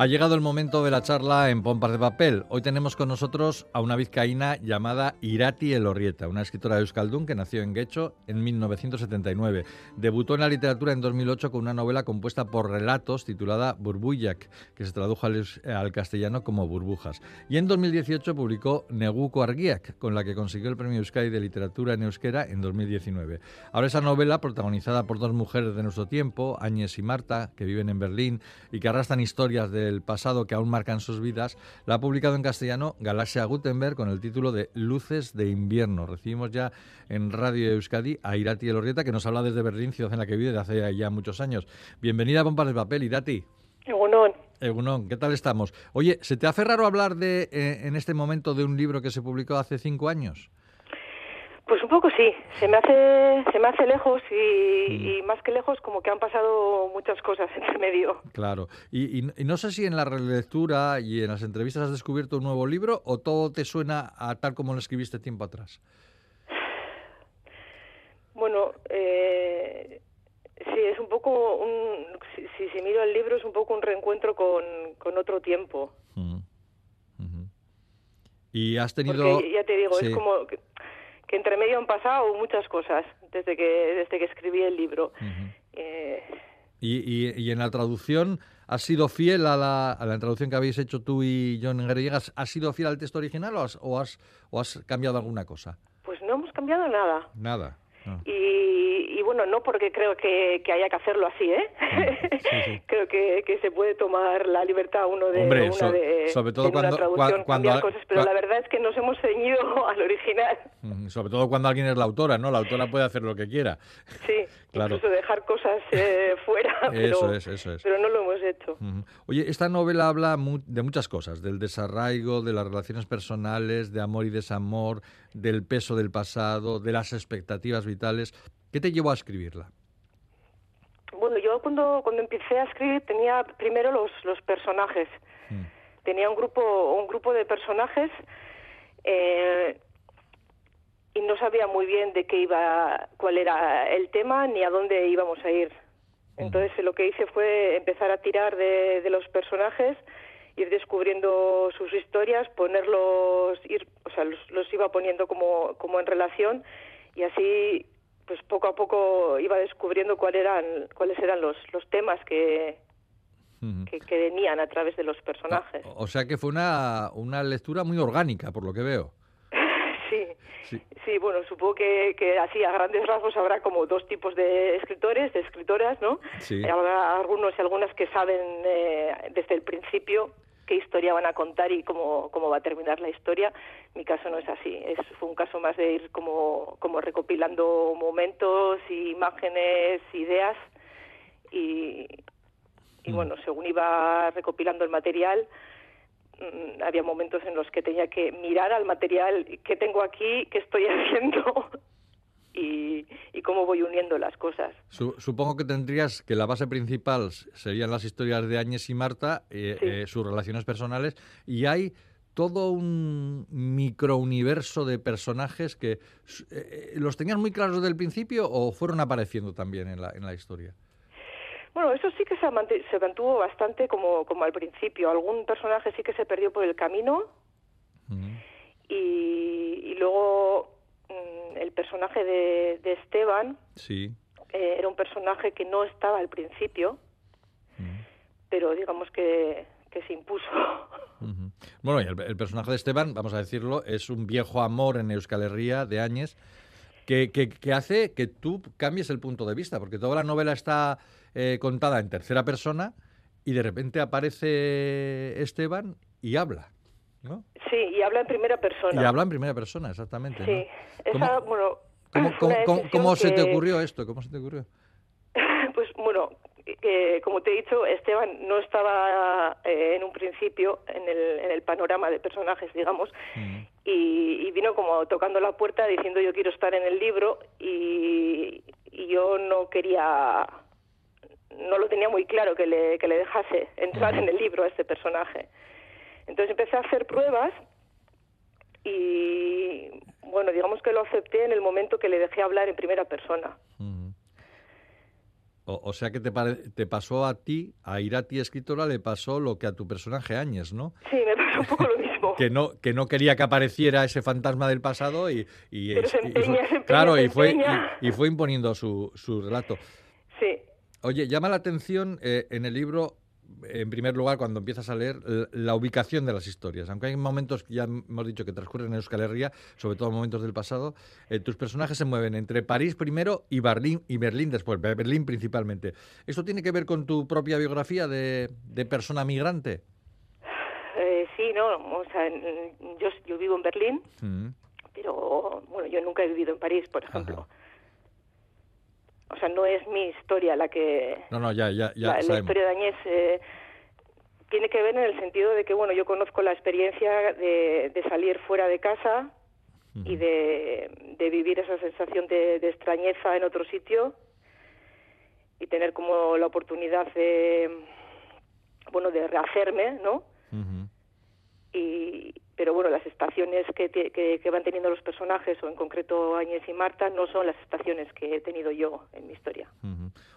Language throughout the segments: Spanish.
Ha llegado el momento de la charla en Pompas de Papel. Hoy tenemos con nosotros a una vizcaína llamada Irati Elorrieta, una escritora de Euskaldun que nació en Guecho en 1979. Debutó en la literatura en 2008 con una novela compuesta por relatos titulada Burbuyak, que se tradujo al, castellano como Burbujas. Y en 2018 publicó Neguko Argiak, con la que consiguió el premio Euskadi de literatura en euskera en 2019. Ahora esa novela, protagonizada por dos mujeres de nuestro tiempo, Áñez y Marta, que viven en Berlín y que arrastran historias de el pasado que aún marcan sus vidas, la ha publicado en castellano Galaxia Gutenberg con el título de Luces de invierno. Recibimos ya en Radio Euskadi a Irati Elorrieta, que nos habla desde Berlín, ciudad en la que vive desde hace ya muchos años. Bienvenida a Pompas de Papel, Irati. Egunon. Egunon, ¿qué tal estamos? Oye, ¿se te hace raro hablar de, eh, en este momento de un libro que se publicó hace cinco años? Pues un poco sí, se me hace, se me hace lejos y, mm. más que lejos como que han pasado muchas cosas en el medio. Claro, y, no sé si en la relectura y en las entrevistas has descubierto un nuevo libro o todo te suena a tal como lo escribiste tiempo atrás. Bueno, eh, sí, es un poco, un, si, si, miro el libro es un poco un reencuentro con, con otro tiempo. Mm, y has tenido... Porque ya te digo, es como que entre medio han pasado muchas cosas desde que desde que escribí el libro. Eh, ¿Y, y, en la traducción has sido fiel a la, a la traducción que habéis hecho tú y John Guerrillegas? ¿Has sido fiel al texto original o has, o has, o has cambiado alguna cosa? Pues no hemos cambiado nada. Nada. Ah. Y, bueno, no porque creo que, haya que hacerlo así, ¿eh? Creo que, se puede tomar la libertad uno de una de, sobre todo cuando, traducción, cuando, cosas, pero la verdad es que nos hemos ceñido al original. Sobre todo cuando alguien es la autora, ¿no? La autora puede hacer lo que quiera. Sí, claro. incluso dejar cosas eh, fuera, pero, eso es, eso es. pero no lo hemos hecho. Oye, esta novela habla de muchas cosas, del desarraigo, de las relaciones personales, de amor y desamor, del peso del pasado, de las expectativas vitales. ¿Qué te llevó a escribirla? Bueno, yo cuando, cuando empecé a escribir tenía primero los, los personajes. Mm. Tenía un grupo, un grupo de personajes eh, y no sabía muy bien de qué iba, cuál era el tema ni a dónde íbamos a ir. Mm. Entonces lo que hice fue empezar a tirar de, de los personajes ir descubriendo sus historias, ponerlos, ir, o sea, los, iba poniendo como, como en relación y así pues poco a poco iba descubriendo cuáles eran cuáles eran los, los temas que, que, venían a través de los personajes. O, sea que fue una, una lectura muy orgánica, por lo que veo. sí, sí, bueno, supongo que, que, así a grandes rasgos habrá como dos tipos de escritores, de escritoras, ¿no? Sí. Habrá algunos y algunas que saben eh, desde el principio qué historia van a contar y cómo, cómo va a terminar la historia. Mi caso no es así, es, fue un caso más de ir como, como recopilando momentos, imágenes, ideas y, y mm. bueno, según iba recopilando el material, mm, había momentos en los que tenía que mirar al material, qué tengo aquí, qué estoy haciendo y, cómo voy uniendo las cosas. supongo que tendrías que la base principal serían las historias de Áñez y Marta, eh, eh, sus relaciones personales, y hay todo un microuniverso de personajes que eh, los tenías muy claros desde el principio o fueron apareciendo también en la, en la historia. Bueno, eso sí que se, se mantuvo bastante como, como al principio. Algún personaje sí que se perdió por el camino y, y luego el personaje de, Esteban sí. Eh, era un personaje que no estaba al principio, mm. pero digamos que, se impuso. Bueno, el, personaje de Esteban, vamos a decirlo, es un viejo amor en Euskal Herria de Áñez que, que, hace que tú cambies el punto de vista, porque toda la novela está eh, contada en tercera persona y de repente aparece Esteban y habla. Sí, y habla en primera persona. Y habla en primera persona, exactamente. Sí, Esa, bueno... ¿Cómo, se te ocurrió esto? ¿Cómo se te ocurrió? pues bueno, como te he dicho, Esteban no estaba eh, en un principio en el, en el panorama de personajes, digamos, mm. y, vino como tocando la puerta diciendo yo quiero estar en el libro y, y yo no quería, no lo tenía muy claro que le, que le dejase entrar en el libro a este personaje. Entonces empecé a hacer pruebas y, bueno, digamos que lo acepté en el momento que le dejé hablar en primera persona. O, sea que te, te pasó a ti, a Irati escritora, le pasó lo que a tu personaje Áñez, ¿no? Sí, me pasó un poco lo mismo. que no que no quería que apareciera ese fantasma del pasado y, y, claro y fue y, fue imponiendo su, su relato. Sí. Oye, llama la atención eh, en el libro en primer lugar, cuando empiezas a leer, la ubicación de las historias. Aunque hay momentos que ya hemos dicho que transcurren en Euskal Herria, sobre todo momentos del pasado, eh, tus personajes se mueven entre París primero y Berlín, y Berlín después, Berlín principalmente. ¿Esto tiene que ver con tu propia biografía de, persona migrante? Eh, sí, no, o sea, yo, vivo en Berlín, mm. pero bueno, yo nunca he vivido en París, por ejemplo. O sea, no es mi historia la que... No, no, ya, ya, ya. La, historia de Añez eh, tiene que ver en el sentido de que, bueno, yo conozco la experiencia de, salir fuera de casa y de, vivir esa sensación de, extrañeza en otro sitio y tener como la oportunidad de, bueno, de rehacerme, ¿no? Y, pero bueno, las estaciones que, que, van teniendo los personajes, o en concreto Áñez y Marta, no son las estaciones que he tenido yo en mi historia.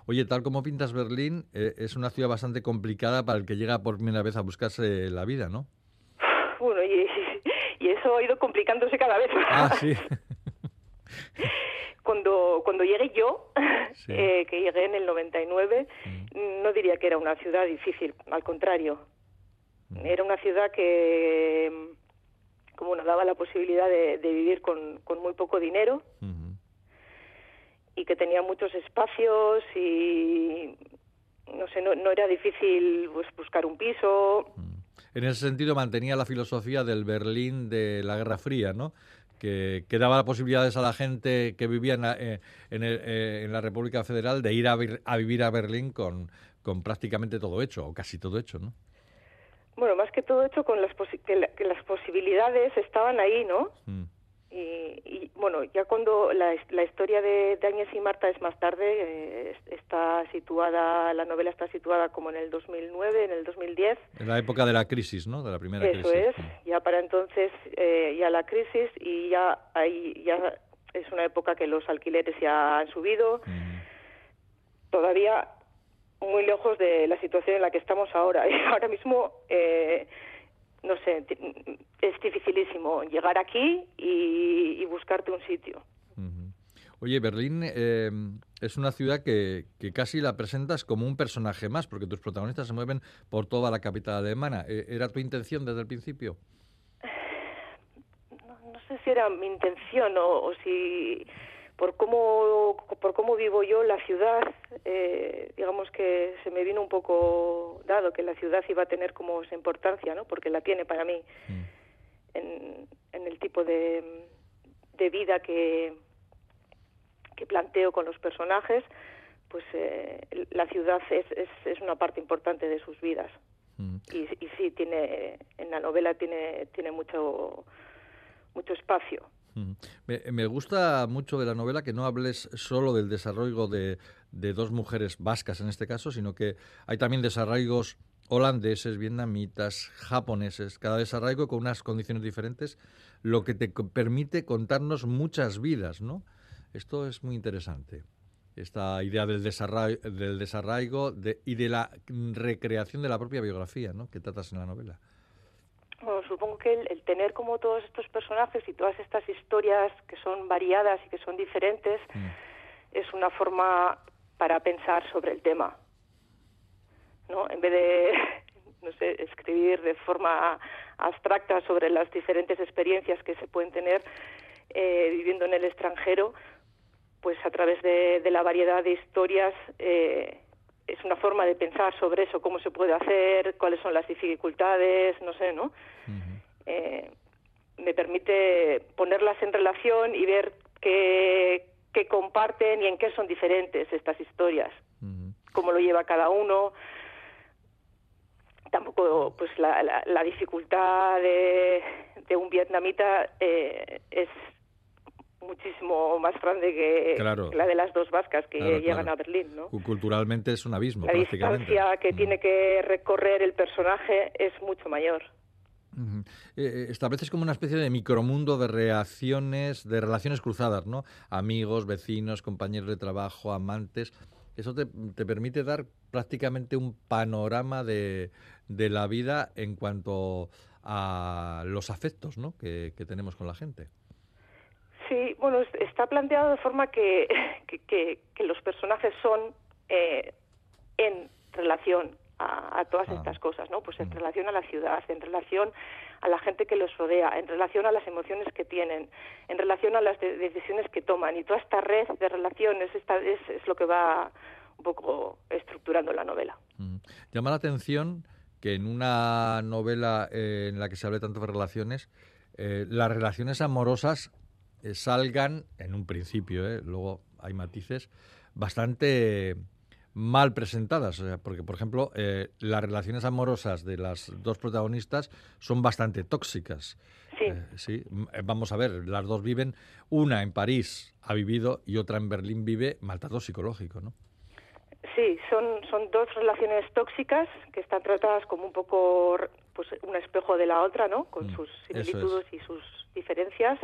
Oye, tal como pintas Berlín, eh, es una ciudad bastante complicada para el que llega por primera vez a buscarse la vida, ¿no? Bueno, y, eso ha ido complicándose cada vez más. Ah, sí. cuando, cuando llegué yo, eh, que llegué en el 99, mm. no diría que era una ciudad difícil, al contrario. Mm. Era una ciudad que como nos daba la posibilidad de, vivir con, muy poco dinero y que tenía muchos espacios y no sé, no, era difícil pues, buscar un piso. En ese sentido mantenía la filosofía del Berlín de la Guerra Fría, ¿no? Que, que daba posibilidades a la gente que vivía en la, eh, eh, en, la República Federal de ir a, a vivir a Berlín con, con prácticamente todo hecho, o casi todo hecho, ¿no? Bueno, más que todo hecho con las que, las posibilidades estaban ahí, ¿no? Mm. Y, bueno, ya cuando la, la historia de, de, y Marta es más tarde, eh, está situada, la novela está situada como en el 2009, en el 2010. En la época de la crisis, ¿no? De la primera crisis. Eso es, ya para entonces, eh, ya la crisis y ya ahí ya es una época que los alquileres ya han subido. Mm. Todavía muy lejos de la situación en la que estamos ahora. Y ahora mismo, eh, no sé, es dificilísimo llegar aquí y, buscarte un sitio. Oye, Berlín eh, es una ciudad que, que, casi la presentas como un personaje más, porque tus protagonistas se mueven por toda la capital alemana. Eh, ¿Era tu intención desde el principio? No, sé si era mi intención o si por cómo por cómo vivo yo la ciudad eh, digamos que se me vino un poco dado que la ciudad iba a tener como esa importancia no porque la tiene para mí mm. en, en, el tipo de, de vida que que planteo con los personajes pues eh, la ciudad es, es, es, una parte importante de sus vidas mm. y, y sí tiene en la novela tiene tiene mucho mucho espacio me, gusta mucho de la novela que no hables solo del desarrollo de, dos mujeres vascas en este caso, sino que hay también desarraigos holandeses, vietnamitas, japoneses, cada desarraigo con unas condiciones diferentes, lo que te permite contarnos muchas vidas, ¿no? Esto es muy interesante. Esta idea del desarraigo, del desarraigo y de la recreación de la propia biografía, ¿no? Que tratas en la novela. Bueno, supongo que el, tener como todos estos personajes y todas estas historias que son variadas y que son diferentes mm. es una forma para pensar sobre el tema. ¿no? En vez de, no sé, escribir de forma abstracta sobre las diferentes experiencias que se pueden tener eh, viviendo en el extranjero, pues a través de, la variedad de historias eh, es una forma de pensar sobre eso, cómo se puede hacer, cuáles son las dificultades, no sé, ¿no? Eh, me permite ponerlas en relación y ver qué, qué, comparten y en qué son diferentes estas historias, cómo lo lleva cada uno. Tampoco, pues la, la, dificultad de, de, un vietnamita eh, es muchísimo más grande que, la de las dos vascas que llegan a Berlín, ¿no? Culturalmente es un abismo, la distancia que tiene que recorrer el personaje es mucho mayor. Eh, eh, estableces como una especie de micromundo de reacciones, de relaciones cruzadas, ¿no? Amigos, vecinos, compañeros de trabajo, amantes. eso te, permite dar prácticamente un panorama de, de, la vida en cuanto a los afectos ¿no? que, tenemos con la gente. Sí, bueno, está planteado de forma que, que, los personajes son eh, en relación a, todas ah. estas cosas, ¿no? Pues en mm. relación a la ciudad, en relación a la gente que los rodea, en relación a las emociones que tienen, en relación a las decisiones que toman. Y toda esta red de relaciones esta, es, es, lo que va un poco estructurando la novela. Mm. Llama la atención que en una novela eh, en la que se hable tanto de relaciones, eh, las relaciones amorosas eh, salgan, en un principio, luego hay matices, bastante mal presentadas, porque por ejemplo eh, las relaciones amorosas de las dos protagonistas son bastante tóxicas. Sí. Eh, eh, vamos a ver, las dos viven, una en París ha vivido y otra en Berlín vive maltrato psicológico, ¿no? Sí, son, son dos relaciones tóxicas que están tratadas como un poco pues un espejo de la otra, ¿no? Con mm, sus similitudes y sus diferencias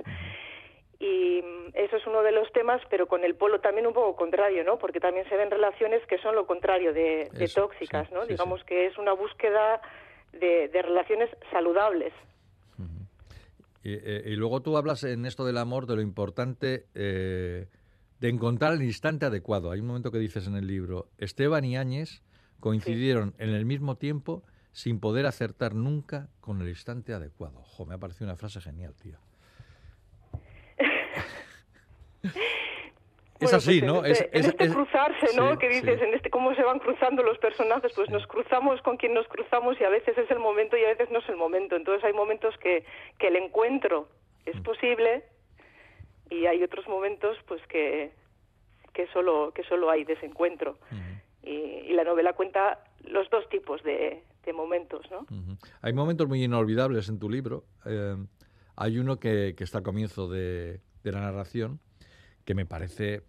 y mm, eso es uno de los temas, pero con el polo también un poco contrario, ¿no? Porque también se ven relaciones que son lo contrario de, tóxicas, ¿no? Digamos que es una búsqueda de, relaciones saludables. Eh, y, luego tú hablas en esto del amor de lo importante eh, de encontrar el instante adecuado. Hay un momento que dices en el libro, Esteban y Áñez coincidieron en el mismo tiempo sin poder acertar nunca con el instante adecuado. Ojo, me ha parecido una frase genial, tío. Es así, pues ¿no? es, este cruzarse, ¿no? que dices, en este cómo se van cruzando los personajes, pues nos cruzamos con quien nos cruzamos y a veces es el momento y a veces no es el momento. Entonces hay momentos que, que el encuentro es mm. posible y hay otros momentos pues que, que solo que solo hay desencuentro. y, la novela cuenta los dos tipos de, de momentos, ¿no? Hay momentos muy inolvidables en tu libro. Eh, hay uno que, que está al comienzo de, de la narración que me parece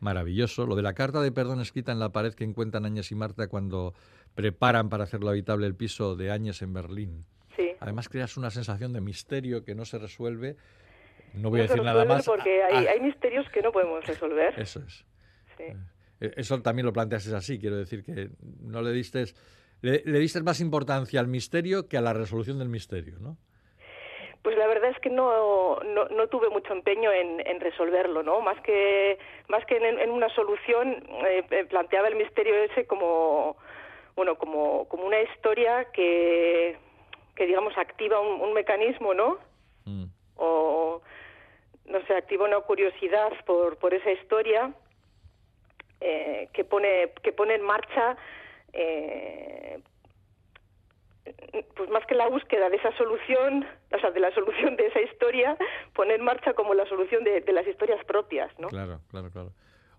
maravilloso. Lo de la carta de perdón escrita en la pared que encuentran Áñez y Marta cuando preparan para hacerlo habitable el piso de Áñez en Berlín. Además creas una sensación de misterio que no se resuelve. No voy a decir nada más. Porque hay, hay, misterios que no podemos resolver. Eso es. Eh, eso también lo planteas así, quiero decir que no le diste le, le diste más importancia al misterio que a la resolución del misterio, ¿no? Pues la verdad es que no, no, tuve mucho empeño en, resolverlo, ¿no? Más que, más que en, una solución, eh, eh, planteaba el misterio ese como, bueno, como, como una historia que, que digamos, activa un, mecanismo, ¿no? Mm. O, no sé, activa una curiosidad por, por esa historia eh, que, pone, que pone en marcha eh, pues más que la búsqueda de esa solución, sea, de la solución de esa historia, poner en marcha como la solución de, las historias propias, ¿no? Claro, claro, claro.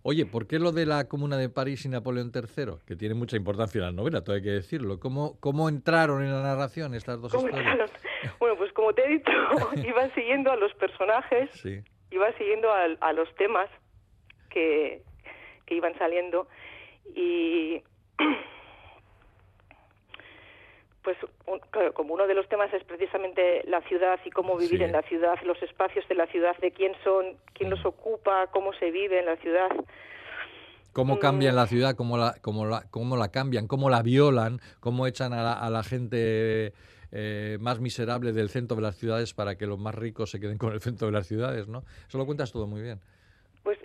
Oye, ¿por qué lo de la Comuna de París y Napoleón III? Que tiene mucha importancia en la novela, todo hay que decirlo. ¿Cómo, cómo entraron en la narración estas dos historias? Bueno, pues como te he dicho, iba siguiendo a los personajes, iba siguiendo a, los temas que, que iban saliendo y pues como uno de los temas es precisamente la ciudad y cómo vivir en la ciudad, los espacios de la ciudad, de quién son, quién los ocupa, cómo se vive en la ciudad. Cómo cambian mm. la ciudad, cómo la, cómo la, cómo la cambian, cómo la violan, cómo echan a la, gente eh, más miserable del centro de las ciudades para que los más ricos se queden con el centro de las ciudades, ¿no? Eso lo cuentas todo muy bien. Pues,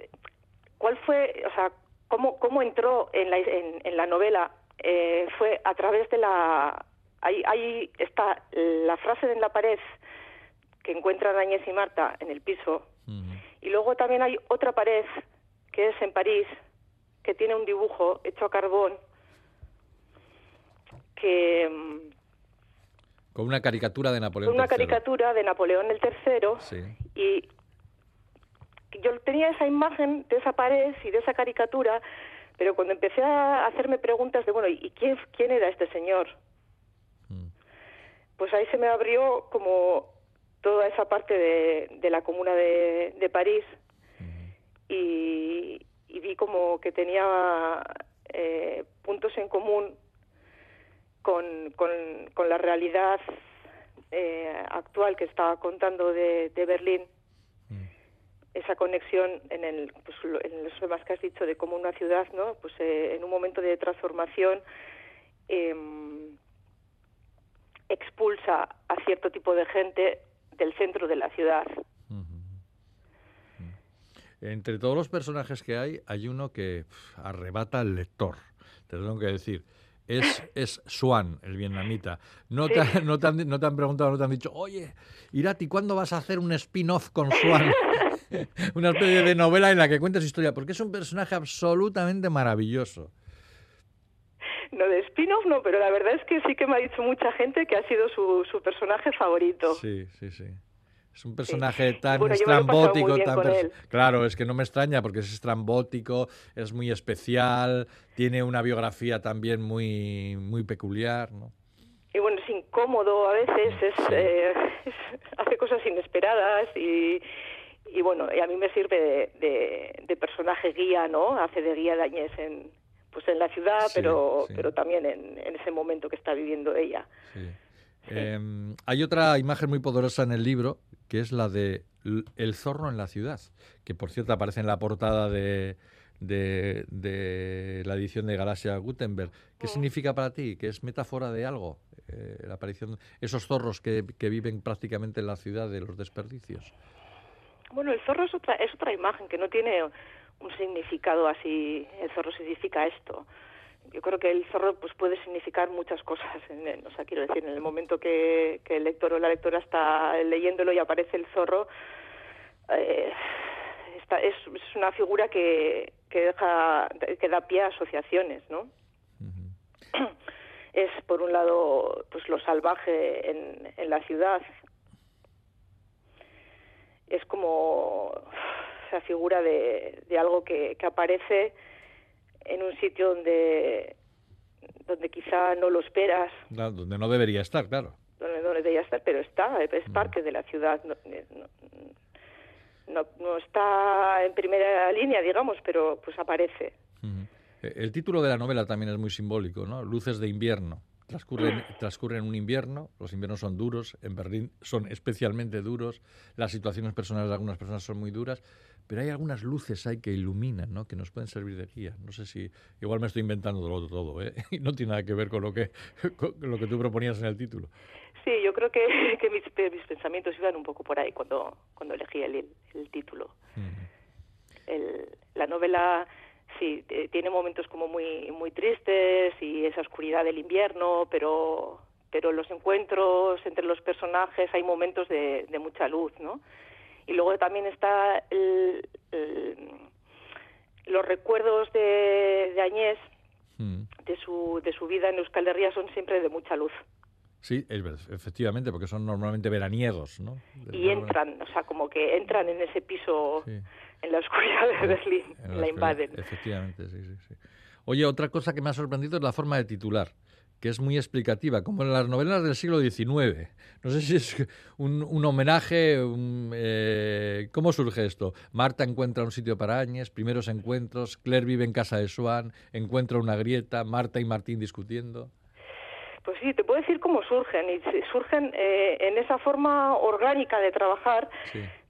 ¿cuál fue, o sea, cómo, cómo entró en la, en, la novela? Eh, fue a través de la Ahí, está la frase en la pared que encuentran Añez y Marta en el piso. Y luego también hay otra pared que es en París, que tiene un dibujo hecho a carbón que... Mm, con una caricatura de Napoleón Con una caricatura de Napoleón el III. Y yo tenía esa imagen de esa pared y de esa caricatura, pero cuando empecé a hacerme preguntas de, bueno, ¿y quién, quién era este señor? Pues ahí se me abrió como toda esa parte de, la comuna de, París y, vi como que tenía eh, puntos en común con, con, la realidad eh, actual que estaba contando de, Berlín. esa conexión en, el, pues, en los temas que has dicho de cómo una ciudad, ¿no? Pues eh, en un momento de transformación em, expulsa a cierto tipo de gente del centro de la ciudad. Entre todos los personajes que hay, hay uno que arrebata al lector. Te lo tengo que decir. Es, es Swan, el vietnamita. No, te, no, te han, no te han preguntado, no te han dicho, oye, Irati, ¿cuándo vas a hacer un spin-off con Swan? Una especie de novela en la que cuentas historia, porque es un personaje absolutamente maravilloso. No, de spin-off no, pero la verdad es que sí que me ha dicho mucha gente que ha sido su, su personaje favorito. Sí, sí, sí. Es un personaje tan estrambótico, tan claro, es que no me extraña porque es estrambótico, es muy especial, tiene una biografía también muy muy peculiar, ¿no? Y bueno, es incómodo a veces, es, eh, hace cosas inesperadas y, y bueno, y a mí me sirve de, personaje guía, ¿no? Hace de guía Dañez en pues en la ciudad, pero pero también en, en, ese momento que está viviendo ella. Em, hay otra imagen muy poderosa en el libro que es la de El zorro en la ciudad, que por cierto aparece en la portada de, de, la edición de Galaxia Gutenberg. ¿Qué mm. significa para ti? ¿Que es metáfora de algo? Eh, la aparición esos zorros que, que, viven prácticamente en la ciudad de los desperdicios. Bueno, el zorro es otra, es otra imagen que no tiene un significado así. El zorro significa esto yo creo que el zorro pues puede significar muchas cosas. En, o sea, quiero decir, en el momento que, el lector o la lectora está leyéndolo y aparece el zorro, eh, es, una figura que, que deja que da pie a asociaciones, ¿no? Es por un lado pues lo salvaje en, en la ciudad. Es como esa figura de, de algo que, que aparece en un sitio donde donde quizá no lo esperas. donde no debería estar, claro. Donde no debería estar, pero está, es parte de la ciudad. Eh, no, no, está en primera línea, digamos, pero pues aparece. E, el título de la novela también es muy simbólico, ¿no? Luces de invierno. Transcurren, transcurren un invierno, los inviernos son duros, en Berlín son especialmente duros, las situaciones personales de algunas personas son muy duras, pero hay algunas luces ahí que iluminan, ¿no? que nos pueden servir de guía. No sé si, igual me estoy inventando todo, todo ¿eh? y no tiene nada que ver con lo que, lo que tú proponías en el título. Sí, yo creo que, que mis, pensamientos iban un poco por ahí cuando, cuando elegí el, el título. el, la novela sí tiene momentos como muy muy tristes y esa oscuridad del invierno, pero pero los encuentros entre los personajes hay momentos de, de mucha luz, ¿no? Y luego también está los recuerdos de, de Añés, mm. de, su, de su vida en Euskal Herria, son siempre de mucha luz. Sí, es, efectivamente, porque son normalmente veraniegos, ¿no? y entran, o sea, como que entran en ese piso, en la oscuridad de Berlín, la, invaden. Efectivamente, sí, sí, sí. Oye, otra cosa que me ha sorprendido es la forma de titular que es muy explicativa, como en las novelas del siglo XIX. No sé si es un, un homenaje, eh, ¿cómo surge esto? Marta encuentra un sitio para Áñez, primeros encuentros, Claire vive en casa de Swan, encuentra una grieta, Marta y Martín discutiendo. Pues sí, te puedo decir cómo surgen, y surgen eh, en esa forma orgánica de trabajar,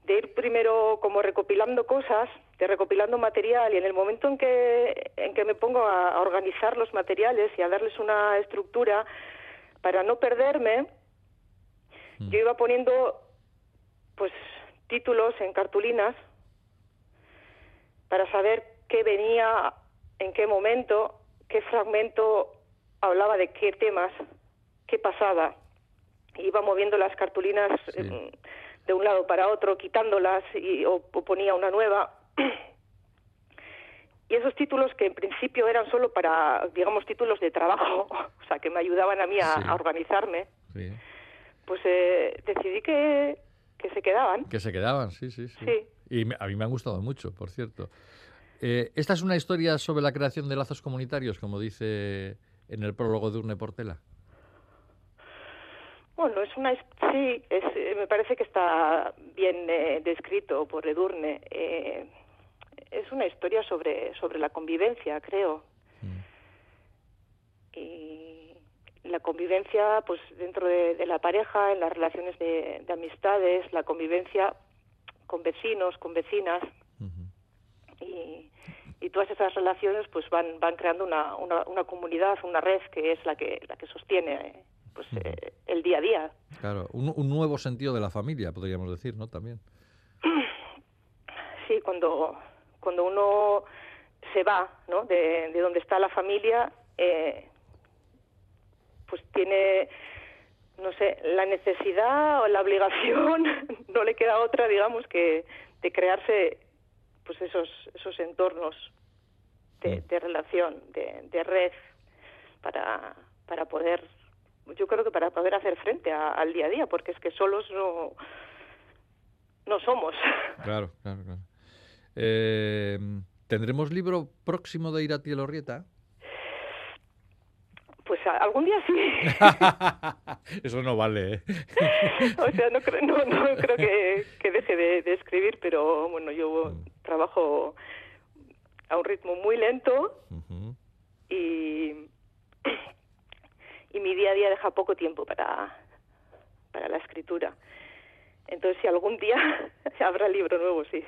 de ir primero como recopilando cosas, de recopilando material y en el momento en que, en que me pongo a, organizar los materiales y a darles una estructura para no perderme, mm. yo iba poniendo pues títulos en cartulinas para saber qué venía, en qué momento, qué fragmento hablaba de qué temas, qué pasaba. Iba moviendo las cartulinas de un lado para otro, quitándolas y, o, ponía una nueva. Y esos títulos que en principio eran solo para, digamos, títulos de trabajo, o sea, que me ayudaban a mí a, organizarme, pues eh, decidí que, que se quedaban. Que se quedaban, sí, sí, sí. Y a mí me han gustado mucho, por cierto. Eh, esta es una historia sobre la creación de lazos comunitarios, como dice en el prólogo de Urne Portela. Bueno, es una sí, es, eh, me parece que está bien eh, descrito por Edurne. Eh, es una historia sobre sobre la convivencia, creo. Mm. Y la convivencia, pues dentro de, la pareja, en las relaciones de, amistades, la convivencia, con vecinos, con vecinas. y, y, todas esas relaciones pues van, van creando una, una, una, comunidad, una red que es la que, la que sostiene pues, eh, el día a día. Claro, un, un, nuevo sentido de la familia, podríamos decir, ¿no? También. Sí, cuando, cuando uno se va ¿no? de, de donde está la familia, eh, pues tiene no sé, la necesidad o la obligación, no le queda otra, digamos, que de crearse pues esos, esos entornos de, mm. relación, de, red, para, para poder, yo creo que para poder hacer frente al día a día, porque es que solos no, no somos. Claro, claro, claro. Eh, ¿Tendremos libro próximo de Irati Elorrieta? Pues algún día sí. Eso no vale. ¿eh? o sea, no creo, no, no creo que, que deje de, escribir, pero bueno, yo mm. trabajo a un ritmo muy lento y, y mi día a día deja poco tiempo para, para la escritura. Entonces, si algún día habrá libro nuevo, sí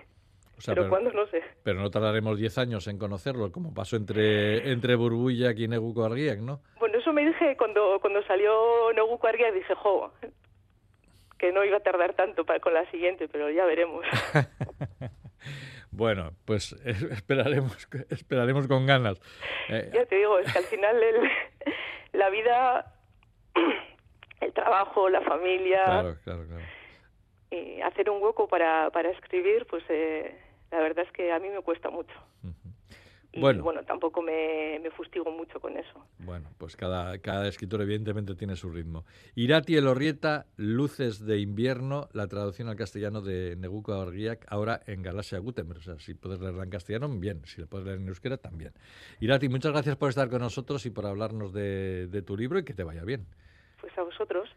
pero, ¿cuándo? No sé. Pero no tardaremos 10 años en conocerlo, como pasó entre, entre Burbulla y Neguco Arguiak, ¿no? Bueno, eso me dije cuando, cuando salió Neguco Arguiak, dije, jo, que no iba a tardar tanto para, con la siguiente, pero ya veremos. bueno, pues esperaremos, esperaremos con ganas. Eh, ya te digo, es que al final el, la vida, el trabajo, la familia... Claro, claro, claro. Y hacer un hueco para, para escribir, pues... Eh, la verdad es que a mí me cuesta mucho. Y bueno, bueno tampoco me, fustigo mucho con eso. Bueno, pues cada, cada escritor evidentemente tiene su ritmo. Irati Elorrieta, Luces de invierno, la traducción al castellano de Neguko Argiak, ahora en Galaxia Gutenberg. O sea, si puedes leerla en castellano, bien. Si la puedes leer en euskera, también. Irati, muchas gracias por estar con nosotros y por hablarnos de, de tu libro y que te vaya bien. Pues a vosotros.